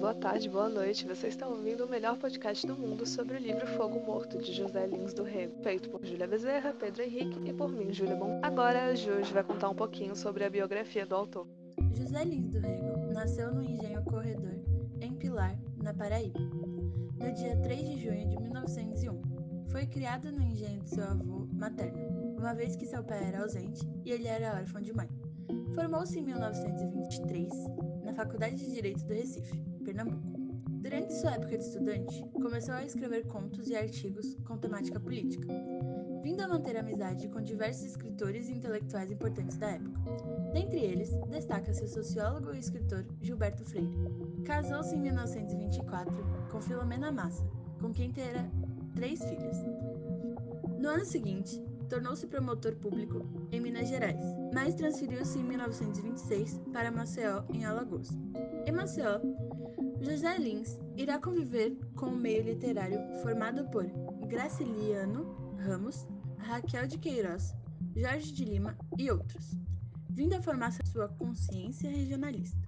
boa tarde, boa noite. Você está ouvindo o melhor podcast do mundo sobre o livro Fogo Morto, de José Lins do Rego, feito por Júlia Bezerra, Pedro Henrique e por mim, Júlia Bom. Agora, a Júlia vai contar um pouquinho sobre a biografia do autor. José Lins do Rego nasceu no Engenho Corredor, em Pilar, na Paraíba, no dia 3 de junho de 1901. Foi criado no engenho de seu avô materno, uma vez que seu pai era ausente e ele era órfão de mãe. Formou-se em 1923 na Faculdade de Direito do Recife, Pernambuco. Durante sua época de estudante, começou a escrever contos e artigos com temática política, vindo a manter amizade com diversos escritores e intelectuais importantes da época. Dentre eles, destaca-se o sociólogo e escritor Gilberto Freire. Casou-se em 1924 com Filomena Massa, com quem terá três filhas. No ano seguinte, tornou-se promotor público em Minas Gerais, mas transferiu-se em 1926 para Maceió, em Alagoas. Em Maceió, José Lins irá conviver com o meio literário formado por Graciliano Ramos, Raquel de Queiroz, Jorge de Lima e outros, vindo a formar sua consciência regionalista.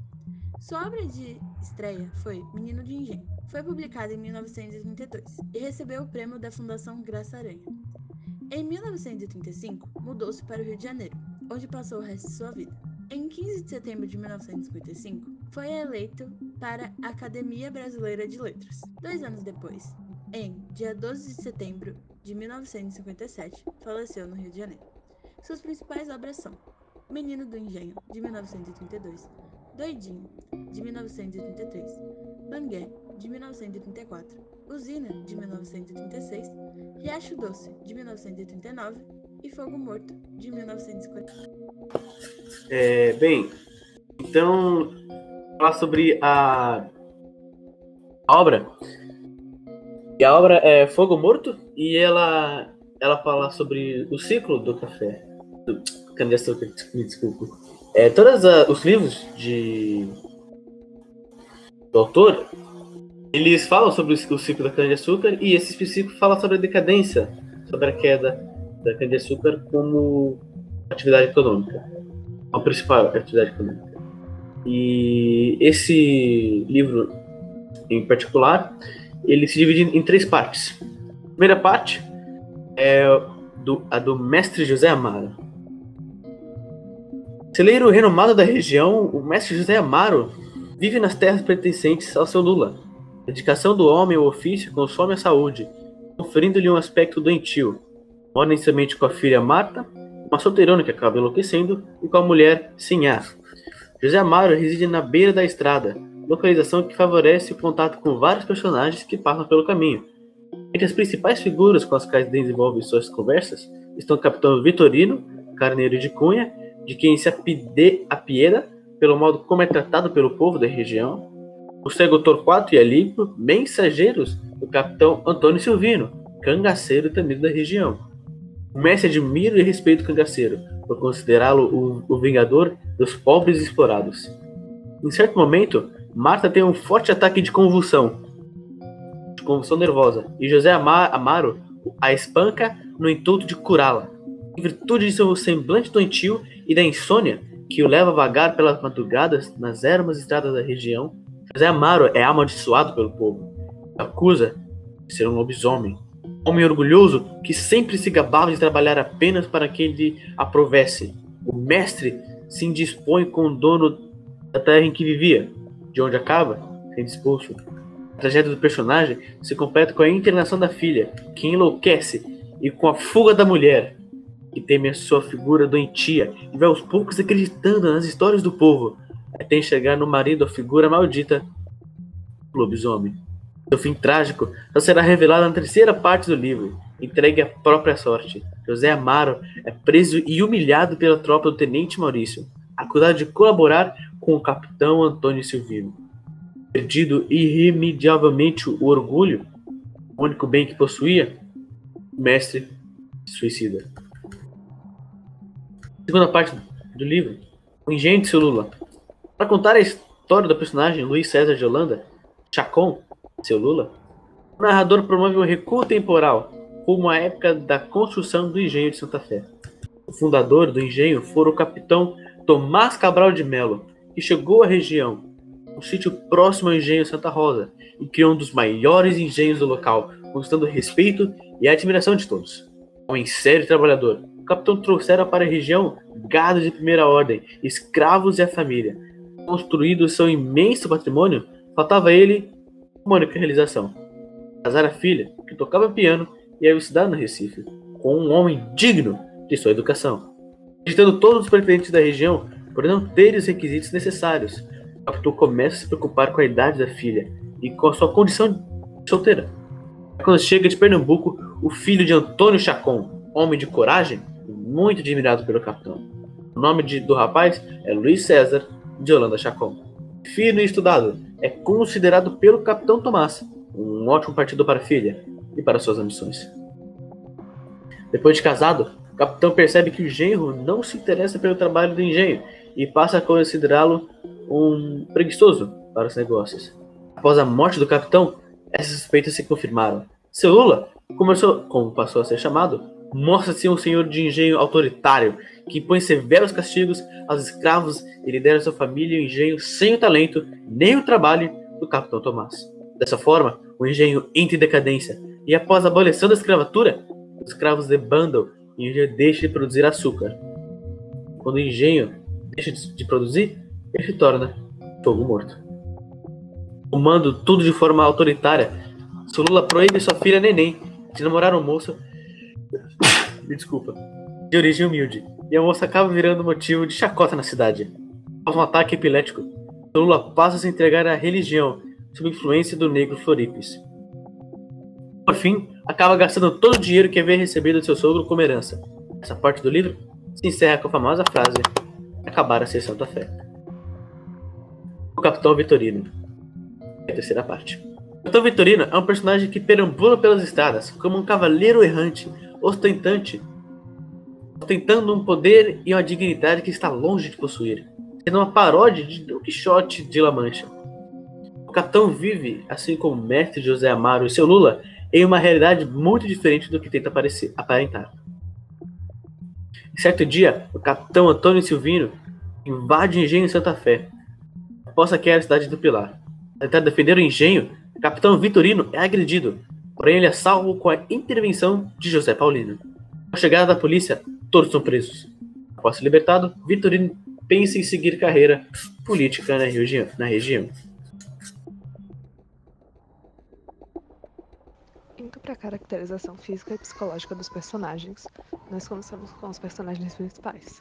Sua obra de estreia foi Menino de Engenho. Foi publicada em 1932 e recebeu o prêmio da Fundação Graça Aranha. Em 1935, mudou-se para o Rio de Janeiro, onde passou o resto de sua vida. Em 15 de setembro de 1955, foi eleito para a Academia Brasileira de Letras. Dois anos depois, em dia 12 de setembro de 1957, faleceu no Rio de Janeiro. Suas principais obras são Menino do Engenho, de 1932, Doidinho, de 1933, Bangué, de 1934, Usina, de 1936, Riacho Doce, de 1939 e Fogo Morto, de 1940. É, bem, então, falar sobre a, a obra. E a obra é Fogo Morto e ela, ela fala sobre o ciclo do café. Do, cana-de-açúcar, me desculpe. É, todos os livros de do autor eles falam sobre o ciclo da cana-de-açúcar e esse específico fala sobre a decadência, sobre a queda da cana-de-açúcar como atividade econômica, a principal atividade econômica. E esse livro, em particular, ele se divide em três partes. A primeira parte é do, a do mestre José Amaro. Celeiro renomado da região, o mestre José Amaro vive nas terras pertencentes ao seu Lula a dedicação do homem ao ofício consome a saúde, conferindo-lhe um aspecto doentio. Mora inicialmente com a filha Marta, uma solteirona que acaba enlouquecendo, e com a mulher Sinhá. José Amaro reside na beira da estrada, localização que favorece o contato com vários personagens que passam pelo caminho. Entre as principais figuras com as quais desenvolve suas conversas estão o capitão Vitorino, carneiro de Cunha, de quem se apieda pelo modo como é tratado pelo povo da região, o cego Torquato e Alípio, mensageiros do capitão Antônio Silvino, cangaceiro temido da região. O mestre admira e respeita o cangaceiro, por considerá-lo o, o vingador dos pobres explorados. Em certo momento, Marta tem um forte ataque de convulsão, de convulsão nervosa, e José Amaro a espanca no intuito de curá-la. Em virtude de seu semblante doentio e da insônia que o leva a vagar pelas madrugadas nas ermas estradas da região, José Amaro é amaldiçoado pelo povo. Acusa de ser um lobisomem. Homem orgulhoso que sempre se gabava de trabalhar apenas para que ele aprovesse. O mestre se indispõe com o dono da terra em que vivia, de onde acaba sendo expulso. A tragédia do personagem se completa com a internação da filha, que enlouquece, e com a fuga da mulher, que teme a sua figura doentia e vai aos poucos acreditando nas histórias do povo, até enxergar no marido a figura maldita lobisomem. Seu fim trágico só será revelado na terceira parte do livro, entregue à própria sorte. José Amaro é preso e humilhado pela tropa do tenente Maurício, acusado de colaborar com o capitão Antônio Silvino. Perdido irremediavelmente o orgulho, o único bem que possuía, o mestre suicida. Segunda parte do livro, o engenho de seu. Para contar a história do personagem Luiz César de Holanda, Chacon, seu Lula, o narrador promove um recuo temporal como a época da construção do engenho de Santa Fé. O fundador do engenho foi o capitão Tomás Cabral de Melo, que chegou à região um sítio próximo ao engenho Santa Rosa, e criou um dos maiores engenhos do local, conquistando respeito e admiração de todos. Homem sério trabalhador, o capitão trouxera para a região gado de primeira ordem, escravos e a família. Construído seu imenso patrimônio, faltava ele uma única realização: casar a filha, que tocava piano e ia estudar no Recife, com um homem digno de sua educação. Visitando todos os pretendentes da região, por não ter os requisitos necessários, o capitão começa a se preocupar com a idade da filha e com a sua condição de solteira. Quando chega de Pernambuco, o filho de Antônio Chacon, homem de coragem, muito admirado pelo capitão. O nome de, do rapaz é Luiz César de Holanda Chacon. Fino e estudado, é considerado pelo capitão Tomás um ótimo partido para a filha e para suas ambições. Depois de casado, o capitão percebe que o genro não se interessa pelo trabalho do engenho e passa a considerá-lo um preguiçoso para os negócios. Após a morte do capitão, essas suspeitas se confirmaram. Seu Lula começou, como passou a ser chamado, mostra-se um senhor de engenho autoritário que impõe severos castigos aos escravos e lidera sua família o engenho sem o talento nem o trabalho do capitão Tomás. Dessa forma, o engenho entra em decadência e após a abolição da escravatura, os escravos debandam e o engenho deixa de produzir açúcar. Quando o engenho deixa de produzir, ele se torna fogo morto. Tomando tudo de forma autoritária, Solula proíbe sua filha Neném de namorar um moço me desculpa, de origem humilde, e a moça acaba virando motivo de chacota na cidade. Após um ataque epilético, Lula passa a se entregar à religião sob influência do negro Floripes. Por fim, acaba gastando todo o dinheiro que havia recebido de seu sogro como herança. Essa parte do livro se encerra com a famosa frase: Acabar a sessão da fé. O Capitão Vitorino. É a terceira parte. O Capitão Vitorino é um personagem que perambula pelas estradas como um cavaleiro errante, ostentante, ostentando um poder e uma dignidade que está longe de possuir, sendo uma paródia de Don Quixote de La Mancha. O capitão vive, assim como o mestre José Amaro e seu Lula, em uma realidade muito diferente do que tenta parecer, aparentar. Certo dia, o capitão Antônio Silvino invade o engenho em Santa Fé, após saquear a cidade do Pilar. Ao tentar defender o engenho, o capitão Vitorino é agredido Porém, ele é salvo com a intervenção de José Paulino. Com a chegada da polícia, todos são presos. Após ser libertado, Vitorino pensa em seguir carreira política na, regi na região. Para a caracterização física e psicológica dos personagens, nós começamos com os personagens principais.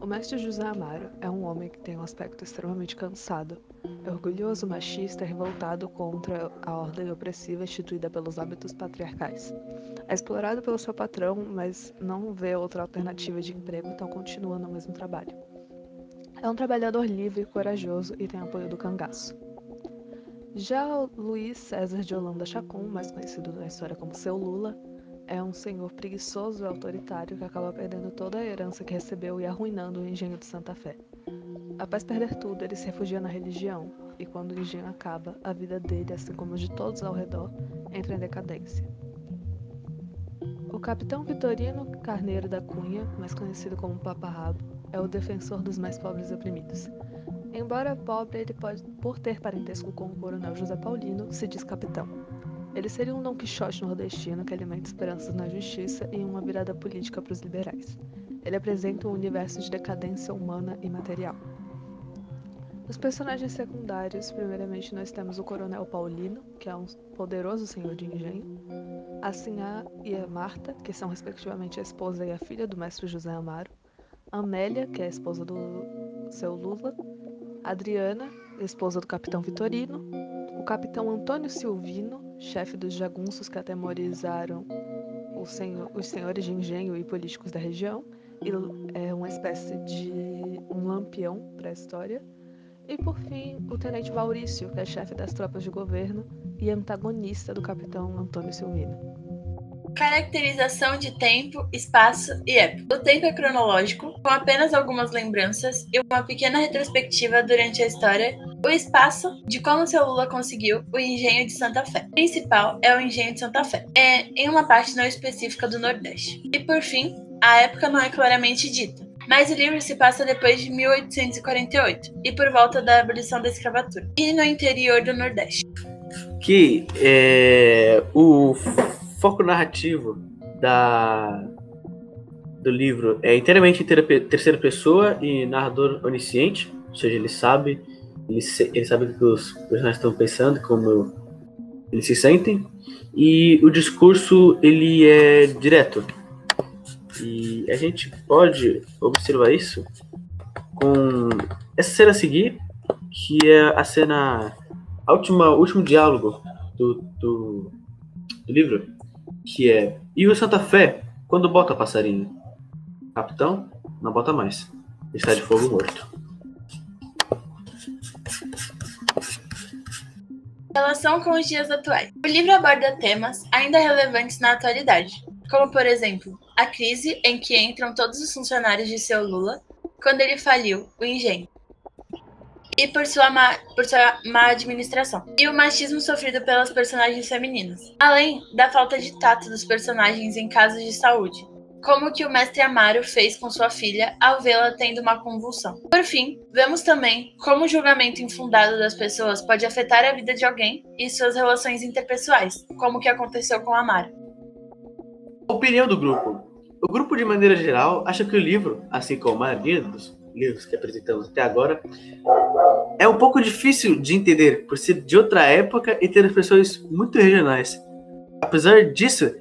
O mestre José Amaro é um homem que tem um aspecto extremamente cansado, é orgulhoso, machista e revoltado contra a ordem opressiva instituída pelos hábitos patriarcais. É explorado pelo seu patrão, mas não vê outra alternativa de emprego, então continua no mesmo trabalho. É um trabalhador livre, corajoso e tem apoio do cangaço. Já Luiz César de Holanda Chacon, mais conhecido na história como seu Lula, é um senhor preguiçoso e autoritário que acaba perdendo toda a herança que recebeu e arruinando o engenho de Santa Fé. Após perder tudo, ele se refugia na religião, e quando o engenho acaba, a vida dele, assim como de todos ao redor, entra em decadência. O capitão Vitorino Carneiro da Cunha, mais conhecido como Paparrabo, é o defensor dos mais pobres e oprimidos. Embora pobre, ele pode, por ter parentesco com o coronel José Paulino, se diz capitão. Ele seria um Dom Quixote nordestino que alimenta esperanças na justiça e uma virada política para os liberais. Ele apresenta um universo de decadência humana e material. Os personagens secundários, primeiramente nós temos o Coronel Paulino, que é um poderoso senhor de engenho, a Sinhá e a Marta, que são respectivamente a esposa e a filha do mestre José Amaro, a Amélia, que é a esposa do seu Lula, Adriana, esposa do capitão Vitorino, o capitão Antônio Silvino, chefe dos jagunços que atemorizaram senhor, os senhores de engenho e políticos da região, e é uma espécie de um lampião para a história, e por fim, o tenente Maurício, que é chefe das tropas de governo e antagonista do capitão Antônio Silvino. Caracterização de tempo, espaço e época. O tempo é cronológico, com apenas algumas lembranças e uma pequena retrospectiva durante a história. O espaço, de como seu Lula conseguiu o engenho de Santa Fé. O principal é o engenho de Santa Fé, é em uma parte não específica do Nordeste. E por fim, a época não é claramente dita. Mas o livro se passa depois de 1848 e por volta da abolição da escravatura, e no interior do Nordeste. Que é, o foco narrativo da, do livro é inteiramente terceira pessoa e narrador onisciente, ou seja, ele sabe, ele, ele sabe o que os personagens estão pensando, como eles se sentem, e o discurso ele é direto. E a gente pode observar isso com essa cena a seguir, que é a cena, a última, o último diálogo do, do, do livro, que é E o Santa Fé, quando bota passarinho? Capitão, não bota mais. Está de fogo morto. Relação com os dias atuais. O livro aborda temas ainda relevantes na atualidade, como, por exemplo, a crise em que entram todos os funcionários de seu Lula quando ele faliu o engenho, e por sua, má, por sua má administração, e o machismo sofrido pelas personagens femininas, além da falta de tato dos personagens em casos de saúde, como que o mestre Amaro fez com sua filha ao vê-la tendo uma convulsão. Por fim, vemos também como o julgamento infundado das pessoas pode afetar a vida de alguém e suas relações interpessoais, como que aconteceu com Amaro. Opinião do grupo. O grupo, de maneira geral, acha que o livro, assim como a maioria dos livros que apresentamos até agora, é um pouco difícil de entender por ser de outra época e ter expressões muito regionais. Apesar disso,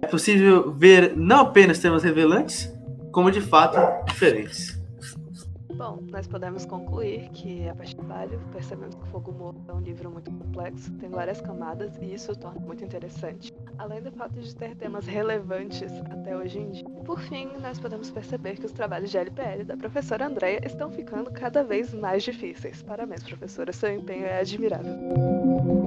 é possível ver não apenas temas revelantes, como de fato diferentes. Bom, nós podemos concluir que, a do trabalho, percebemos que Fogo Morto é um livro muito complexo, tem várias camadas e isso o torna muito interessante, além do fato de ter temas relevantes até hoje em dia. Por fim, nós podemos perceber que os trabalhos de LPL da professora Andrea estão ficando cada vez mais difíceis. Parabéns, professora, seu empenho é admirável.